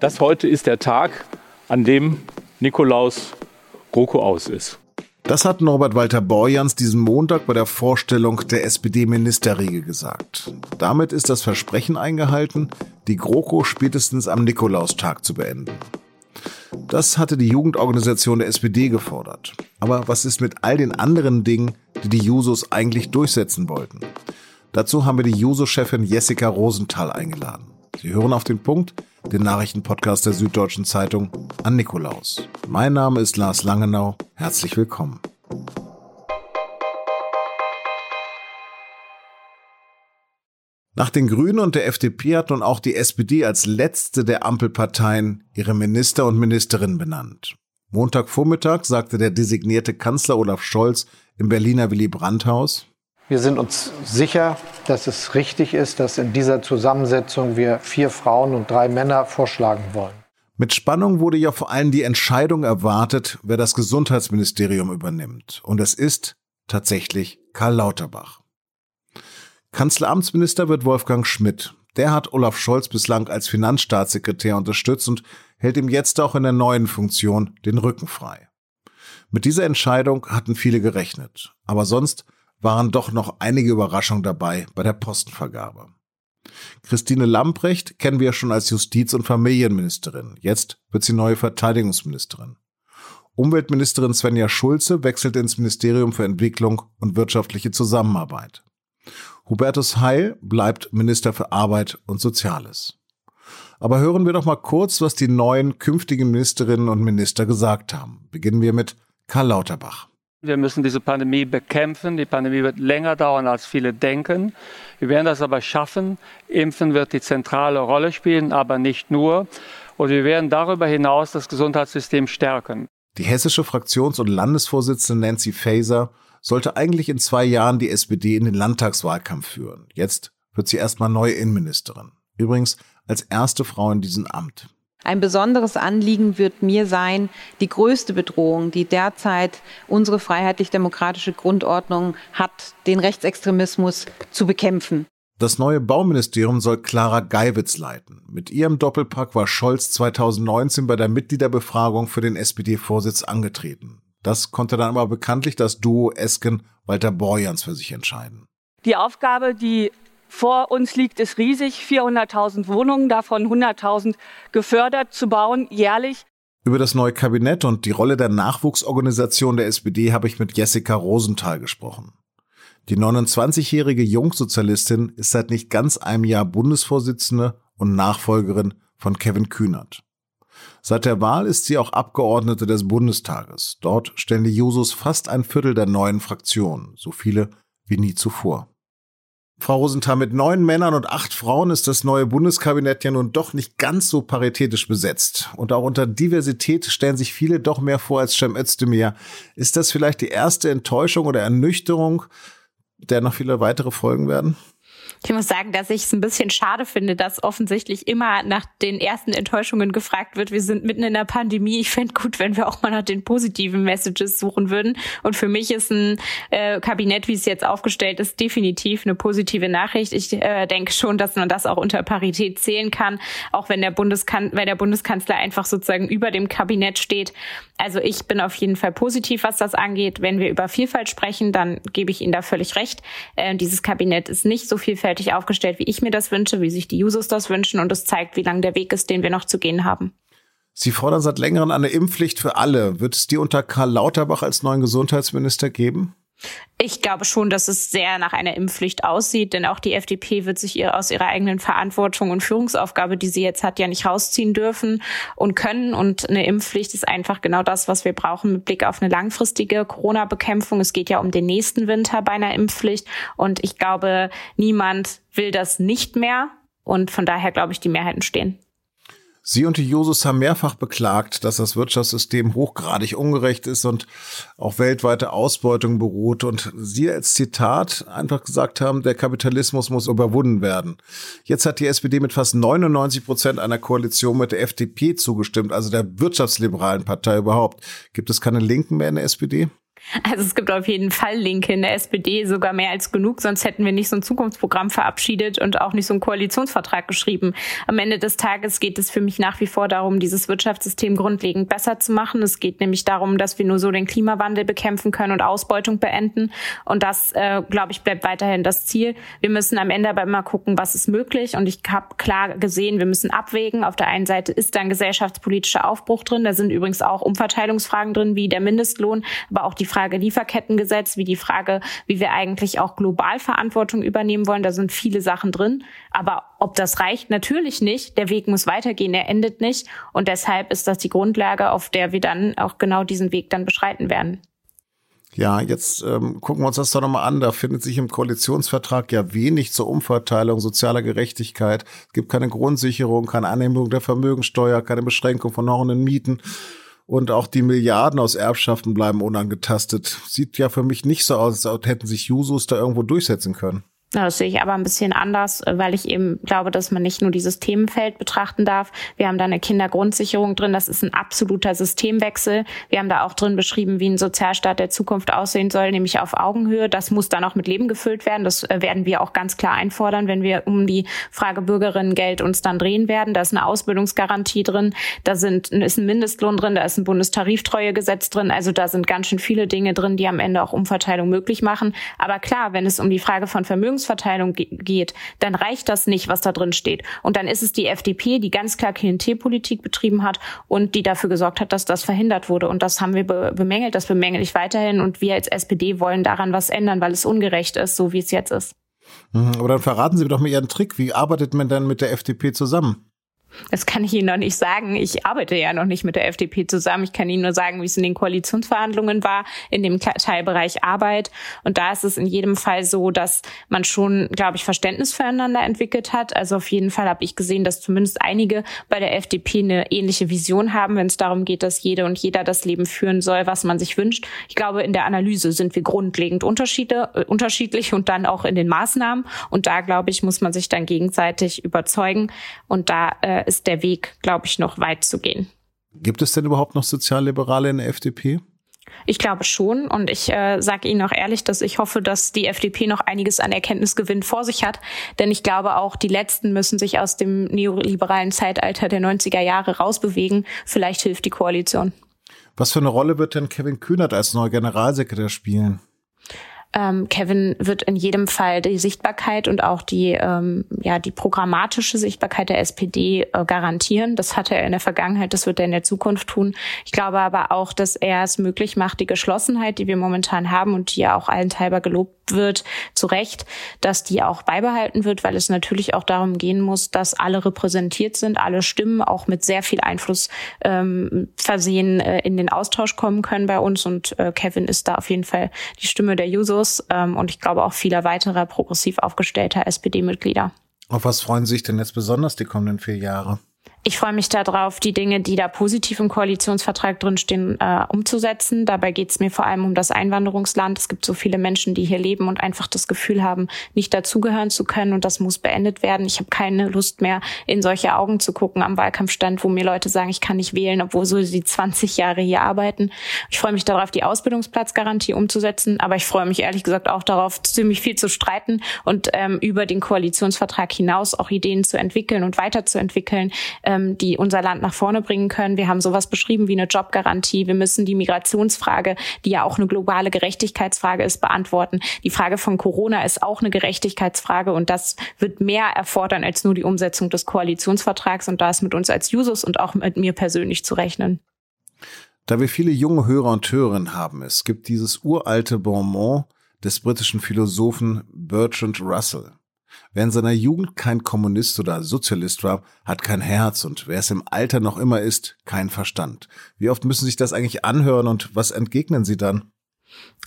Das heute ist der Tag, an dem Nikolaus GroKo aus ist. Das hat Norbert Walter Borjans diesen Montag bei der Vorstellung der SPD-Ministerriege gesagt. Damit ist das Versprechen eingehalten, die GroKo spätestens am Nikolaustag zu beenden. Das hatte die Jugendorganisation der SPD gefordert. Aber was ist mit all den anderen Dingen, die die Jusos eigentlich durchsetzen wollten? Dazu haben wir die Juso-Chefin Jessica Rosenthal eingeladen. Sie hören auf den Punkt, den Nachrichtenpodcast der Süddeutschen Zeitung an Nikolaus. Mein Name ist Lars Langenau. Herzlich willkommen. Nach den Grünen und der FDP hat nun auch die SPD als letzte der Ampelparteien ihre Minister und Ministerinnen benannt. Montagvormittag sagte der designierte Kanzler Olaf Scholz im Berliner Willy Brandt-Haus, wir sind uns sicher, dass es richtig ist, dass in dieser Zusammensetzung wir vier Frauen und drei Männer vorschlagen wollen. Mit Spannung wurde ja vor allem die Entscheidung erwartet, wer das Gesundheitsministerium übernimmt. Und es ist tatsächlich Karl Lauterbach. Kanzleramtsminister wird Wolfgang Schmidt. Der hat Olaf Scholz bislang als Finanzstaatssekretär unterstützt und hält ihm jetzt auch in der neuen Funktion den Rücken frei. Mit dieser Entscheidung hatten viele gerechnet. Aber sonst waren doch noch einige Überraschungen dabei bei der Postenvergabe. Christine Lamprecht kennen wir schon als Justiz- und Familienministerin. Jetzt wird sie neue Verteidigungsministerin. Umweltministerin Svenja Schulze wechselt ins Ministerium für Entwicklung und wirtschaftliche Zusammenarbeit. Hubertus Heil bleibt Minister für Arbeit und Soziales. Aber hören wir doch mal kurz, was die neuen künftigen Ministerinnen und Minister gesagt haben. Beginnen wir mit Karl Lauterbach. Wir müssen diese Pandemie bekämpfen. Die Pandemie wird länger dauern, als viele denken. Wir werden das aber schaffen. Impfen wird die zentrale Rolle spielen, aber nicht nur. Und wir werden darüber hinaus das Gesundheitssystem stärken. Die hessische Fraktions- und Landesvorsitzende Nancy Faeser sollte eigentlich in zwei Jahren die SPD in den Landtagswahlkampf führen. Jetzt wird sie erstmal neue Innenministerin. Übrigens als erste Frau in diesem Amt. Ein besonderes Anliegen wird mir sein, die größte Bedrohung, die derzeit unsere freiheitlich-demokratische Grundordnung hat, den Rechtsextremismus zu bekämpfen. Das neue Bauministerium soll Clara Geiwitz leiten. Mit ihrem Doppelpack war Scholz 2019 bei der Mitgliederbefragung für den SPD-Vorsitz angetreten. Das konnte dann aber bekanntlich das Duo Esken-Walter Borjans für sich entscheiden. Die Aufgabe, die vor uns liegt es riesig, 400.000 Wohnungen, davon 100.000 gefördert zu bauen, jährlich. Über das neue Kabinett und die Rolle der Nachwuchsorganisation der SPD habe ich mit Jessica Rosenthal gesprochen. Die 29-jährige Jungsozialistin ist seit nicht ganz einem Jahr Bundesvorsitzende und Nachfolgerin von Kevin Kühnert. Seit der Wahl ist sie auch Abgeordnete des Bundestages. Dort stellen die Jusos fast ein Viertel der neuen Fraktionen, so viele wie nie zuvor. Frau Rosenthal, mit neun Männern und acht Frauen ist das neue Bundeskabinett ja nun doch nicht ganz so paritätisch besetzt. Und auch unter Diversität stellen sich viele doch mehr vor als Cem Özdemir. Ist das vielleicht die erste Enttäuschung oder Ernüchterung, der noch viele weitere folgen werden? Ich muss sagen, dass ich es ein bisschen schade finde, dass offensichtlich immer nach den ersten Enttäuschungen gefragt wird. Wir sind mitten in der Pandemie. Ich fände gut, wenn wir auch mal nach den positiven Messages suchen würden. Und für mich ist ein äh, Kabinett, wie es jetzt aufgestellt ist, definitiv eine positive Nachricht. Ich äh, denke schon, dass man das auch unter Parität zählen kann, auch wenn der, Bundeskan wenn der Bundeskanzler einfach sozusagen über dem Kabinett steht. Also ich bin auf jeden Fall positiv, was das angeht. Wenn wir über Vielfalt sprechen, dann gebe ich Ihnen da völlig recht. Äh, dieses Kabinett ist nicht so vielfältig aufgestellt, wie ich mir das wünsche, wie sich die Users das wünschen. Und es zeigt, wie lang der Weg ist, den wir noch zu gehen haben. Sie fordern seit längerem eine Impfpflicht für alle. Wird es die unter Karl Lauterbach als neuen Gesundheitsminister geben? Ich glaube schon, dass es sehr nach einer Impfpflicht aussieht, denn auch die FDP wird sich ihr aus ihrer eigenen Verantwortung und Führungsaufgabe, die sie jetzt hat, ja nicht rausziehen dürfen und können. Und eine Impfpflicht ist einfach genau das, was wir brauchen mit Blick auf eine langfristige Corona-Bekämpfung. Es geht ja um den nächsten Winter bei einer Impfpflicht. Und ich glaube, niemand will das nicht mehr. Und von daher glaube ich, die Mehrheiten stehen. Sie und die Jusos haben mehrfach beklagt, dass das Wirtschaftssystem hochgradig ungerecht ist und auf weltweite Ausbeutung beruht. Und Sie als Zitat einfach gesagt haben, der Kapitalismus muss überwunden werden. Jetzt hat die SPD mit fast 99 Prozent einer Koalition mit der FDP zugestimmt, also der wirtschaftsliberalen Partei überhaupt. Gibt es keine Linken mehr in der SPD? Also es gibt auf jeden Fall Linke in der SPD, sogar mehr als genug, sonst hätten wir nicht so ein Zukunftsprogramm verabschiedet und auch nicht so einen Koalitionsvertrag geschrieben. Am Ende des Tages geht es für mich nach wie vor darum, dieses Wirtschaftssystem grundlegend besser zu machen. Es geht nämlich darum, dass wir nur so den Klimawandel bekämpfen können und Ausbeutung beenden. Und das, äh, glaube ich, bleibt weiterhin das Ziel. Wir müssen am Ende aber immer gucken, was ist möglich. Und ich habe klar gesehen, wir müssen abwägen. Auf der einen Seite ist da ein gesellschaftspolitischer Aufbruch drin. Da sind übrigens auch Umverteilungsfragen drin, wie der Mindestlohn, aber auch die Frage Lieferkettengesetz, wie die Frage, wie wir eigentlich auch global Verantwortung übernehmen wollen. Da sind viele Sachen drin. Aber ob das reicht, natürlich nicht. Der Weg muss weitergehen, er endet nicht. Und deshalb ist das die Grundlage, auf der wir dann auch genau diesen Weg dann beschreiten werden. Ja, jetzt ähm, gucken wir uns das doch nochmal an. Da findet sich im Koalitionsvertrag ja wenig zur Umverteilung sozialer Gerechtigkeit. Es gibt keine Grundsicherung, keine Annehmung der Vermögensteuer, keine Beschränkung von horrenden Mieten. Und auch die Milliarden aus Erbschaften bleiben unangetastet. Sieht ja für mich nicht so aus, als hätten sich Jusos da irgendwo durchsetzen können. Das sehe ich aber ein bisschen anders, weil ich eben glaube, dass man nicht nur dieses Themenfeld betrachten darf. Wir haben da eine Kindergrundsicherung drin. Das ist ein absoluter Systemwechsel. Wir haben da auch drin beschrieben, wie ein Sozialstaat der Zukunft aussehen soll, nämlich auf Augenhöhe. Das muss dann auch mit Leben gefüllt werden. Das äh, werden wir auch ganz klar einfordern, wenn wir um die Frage Bürgerinnengeld uns dann drehen werden. Da ist eine Ausbildungsgarantie drin. Da sind, ist ein Mindestlohn drin. Da ist ein Bundestariftreuegesetz drin. Also da sind ganz schön viele Dinge drin, die am Ende auch Umverteilung möglich machen. Aber klar, wenn es um die Frage von Vermögens Verteilung geht, dann reicht das nicht, was da drin steht. Und dann ist es die FDP, die ganz klar Klientelpolitik betrieben hat und die dafür gesorgt hat, dass das verhindert wurde. Und das haben wir be bemängelt, das bemängel ich weiterhin. Und wir als SPD wollen daran was ändern, weil es ungerecht ist, so wie es jetzt ist. Mhm, aber dann verraten Sie mir doch mal Ihren Trick. Wie arbeitet man dann mit der FDP zusammen? Das kann ich Ihnen noch nicht sagen. Ich arbeite ja noch nicht mit der FDP zusammen. Ich kann Ihnen nur sagen, wie es in den Koalitionsverhandlungen war, in dem Teilbereich Arbeit. Und da ist es in jedem Fall so, dass man schon, glaube ich, Verständnis füreinander entwickelt hat. Also auf jeden Fall habe ich gesehen, dass zumindest einige bei der FDP eine ähnliche Vision haben, wenn es darum geht, dass jede und jeder das Leben führen soll, was man sich wünscht. Ich glaube, in der Analyse sind wir grundlegend Unterschiede, äh, unterschiedlich und dann auch in den Maßnahmen. Und da, glaube ich, muss man sich dann gegenseitig überzeugen. Und da äh, ist der Weg, glaube ich, noch weit zu gehen. Gibt es denn überhaupt noch Sozialliberale in der FDP? Ich glaube schon. Und ich äh, sage Ihnen auch ehrlich, dass ich hoffe, dass die FDP noch einiges an Erkenntnisgewinn vor sich hat. Denn ich glaube auch, die Letzten müssen sich aus dem neoliberalen Zeitalter der 90er Jahre rausbewegen. Vielleicht hilft die Koalition. Was für eine Rolle wird denn Kevin Kühnert als neuer Generalsekretär spielen? Ähm, Kevin wird in jedem Fall die Sichtbarkeit und auch die, ähm, ja, die programmatische Sichtbarkeit der SPD äh, garantieren. Das hatte er in der Vergangenheit, das wird er in der Zukunft tun. Ich glaube aber auch, dass er es möglich macht, die Geschlossenheit, die wir momentan haben und die ja auch allenthalber gelobt wird, zu Recht, dass die auch beibehalten wird, weil es natürlich auch darum gehen muss, dass alle repräsentiert sind, alle Stimmen auch mit sehr viel Einfluss ähm, versehen äh, in den Austausch kommen können bei uns. Und äh, Kevin ist da auf jeden Fall die Stimme der Jusos Justus ähm, und ich glaube auch vieler weiterer progressiv aufgestellter SPD-Mitglieder. Auf was freuen Sie sich denn jetzt besonders die kommenden vier Jahre? Ich freue mich darauf, die Dinge, die da positiv im Koalitionsvertrag drinstehen, äh, umzusetzen. Dabei geht es mir vor allem um das Einwanderungsland. Es gibt so viele Menschen, die hier leben und einfach das Gefühl haben, nicht dazugehören zu können. Und das muss beendet werden. Ich habe keine Lust mehr, in solche Augen zu gucken am Wahlkampfstand, wo mir Leute sagen, ich kann nicht wählen, obwohl so sie 20 Jahre hier arbeiten. Ich freue mich darauf, die Ausbildungsplatzgarantie umzusetzen. Aber ich freue mich ehrlich gesagt auch darauf, ziemlich viel zu streiten und ähm, über den Koalitionsvertrag hinaus auch Ideen zu entwickeln und weiterzuentwickeln. Äh, ähm, die unser Land nach vorne bringen können. Wir haben sowas beschrieben wie eine Jobgarantie. Wir müssen die Migrationsfrage, die ja auch eine globale Gerechtigkeitsfrage ist, beantworten. Die Frage von Corona ist auch eine Gerechtigkeitsfrage und das wird mehr erfordern als nur die Umsetzung des Koalitionsvertrags und da ist mit uns als Jusos und auch mit mir persönlich zu rechnen. Da wir viele junge Hörer und Hörerinnen haben, es gibt dieses uralte Bonmot des britischen Philosophen Bertrand Russell. Wer in seiner Jugend kein Kommunist oder Sozialist war, hat kein Herz und wer es im Alter noch immer ist, kein Verstand. Wie oft müssen Sie sich das eigentlich anhören und was entgegnen Sie dann?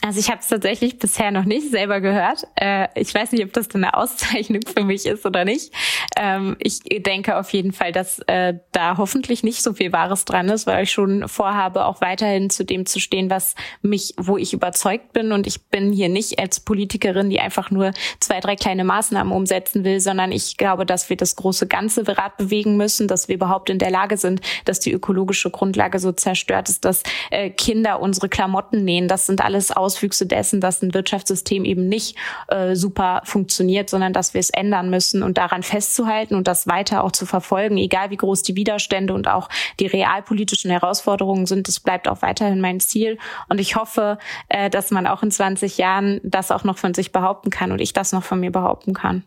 Also ich habe es tatsächlich bisher noch nicht selber gehört. Äh, ich weiß nicht, ob das eine Auszeichnung für mich ist oder nicht. Ähm, ich denke auf jeden Fall, dass äh, da hoffentlich nicht so viel Wahres dran ist, weil ich schon vorhabe, auch weiterhin zu dem zu stehen, was mich, wo ich überzeugt bin. Und ich bin hier nicht als Politikerin, die einfach nur zwei, drei kleine Maßnahmen umsetzen will, sondern ich glaube, dass wir das große ganze Rad bewegen müssen, dass wir überhaupt in der Lage sind, dass die ökologische Grundlage so zerstört ist, dass äh, Kinder unsere Klamotten nähen. Das sind alles alles Auswüchse dessen, dass ein Wirtschaftssystem eben nicht äh, super funktioniert, sondern dass wir es ändern müssen und daran festzuhalten und das weiter auch zu verfolgen, egal wie groß die Widerstände und auch die realpolitischen Herausforderungen sind. Das bleibt auch weiterhin mein Ziel. Und ich hoffe, äh, dass man auch in 20 Jahren das auch noch von sich behaupten kann und ich das noch von mir behaupten kann.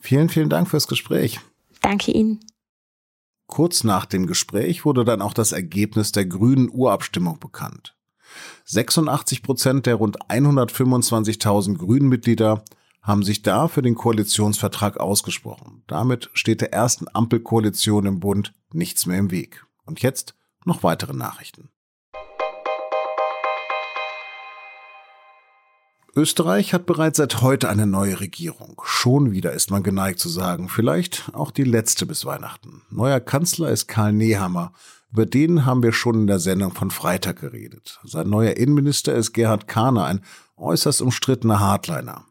Vielen, vielen Dank fürs Gespräch. Danke Ihnen. Kurz nach dem Gespräch wurde dann auch das Ergebnis der grünen Urabstimmung bekannt. 86 Prozent der rund 125.000 Grünen-Mitglieder haben sich da für den Koalitionsvertrag ausgesprochen. Damit steht der ersten Ampelkoalition im Bund nichts mehr im Weg. Und jetzt noch weitere Nachrichten. Österreich hat bereits seit heute eine neue Regierung. Schon wieder ist man geneigt zu sagen, vielleicht auch die letzte bis Weihnachten. Neuer Kanzler ist Karl Nehammer. Über den haben wir schon in der Sendung von Freitag geredet. Sein neuer Innenminister ist Gerhard Kahner, ein äußerst umstrittener Hardliner.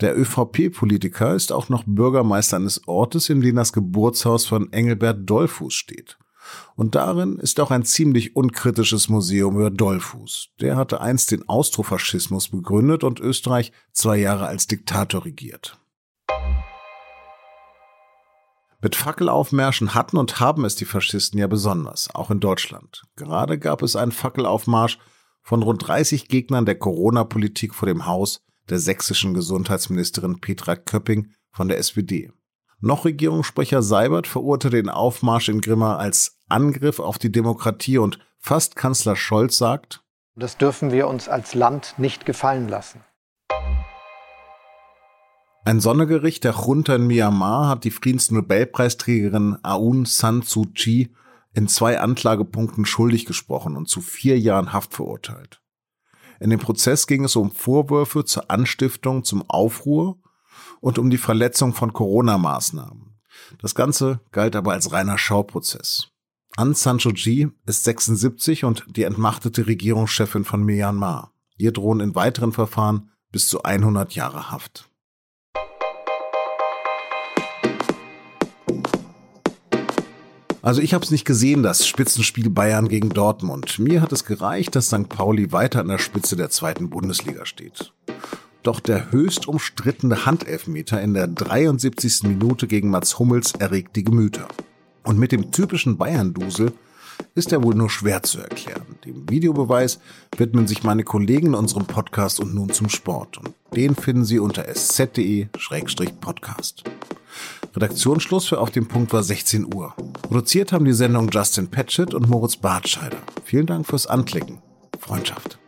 Der ÖVP-Politiker ist auch noch Bürgermeister eines Ortes, in dem das Geburtshaus von Engelbert Dollfuß steht. Und darin ist auch ein ziemlich unkritisches Museum über Dollfuß. Der hatte einst den Austrofaschismus begründet und Österreich zwei Jahre als Diktator regiert. Mit Fackelaufmärschen hatten und haben es die Faschisten ja besonders, auch in Deutschland. Gerade gab es einen Fackelaufmarsch von rund 30 Gegnern der Corona-Politik vor dem Haus der sächsischen Gesundheitsministerin Petra Köpping von der SPD. Noch Regierungssprecher Seibert verurteilte den Aufmarsch in Grimma als Angriff auf die Demokratie und fast Kanzler Scholz sagt, das dürfen wir uns als Land nicht gefallen lassen. Ein Sondergericht der Junta in Myanmar hat die Friedensnobelpreisträgerin Aung San Suu Kyi in zwei Anklagepunkten schuldig gesprochen und zu vier Jahren Haft verurteilt. In dem Prozess ging es um Vorwürfe zur Anstiftung zum Aufruhr und um die Verletzung von Corona-Maßnahmen. Das Ganze galt aber als reiner Schauprozess. Aung San Suu Kyi ist 76 und die entmachtete Regierungschefin von Myanmar. Ihr drohen in weiteren Verfahren bis zu 100 Jahre Haft. Also ich habe es nicht gesehen, das Spitzenspiel Bayern gegen Dortmund. Mir hat es gereicht, dass St. Pauli weiter an der Spitze der zweiten Bundesliga steht. Doch der höchst umstrittene Handelfmeter in der 73. Minute gegen Mats Hummels erregt die Gemüter. Und mit dem typischen Bayern-Dusel ist er wohl nur schwer zu erklären. Dem Videobeweis widmen sich meine Kollegen in unserem Podcast und nun zum Sport. Und den finden Sie unter sz.de-podcast. Redaktionsschluss für Auf dem Punkt war 16 Uhr. Produziert haben die Sendung Justin Patchett und Moritz Bartscheider. Vielen Dank fürs Anklicken. Freundschaft.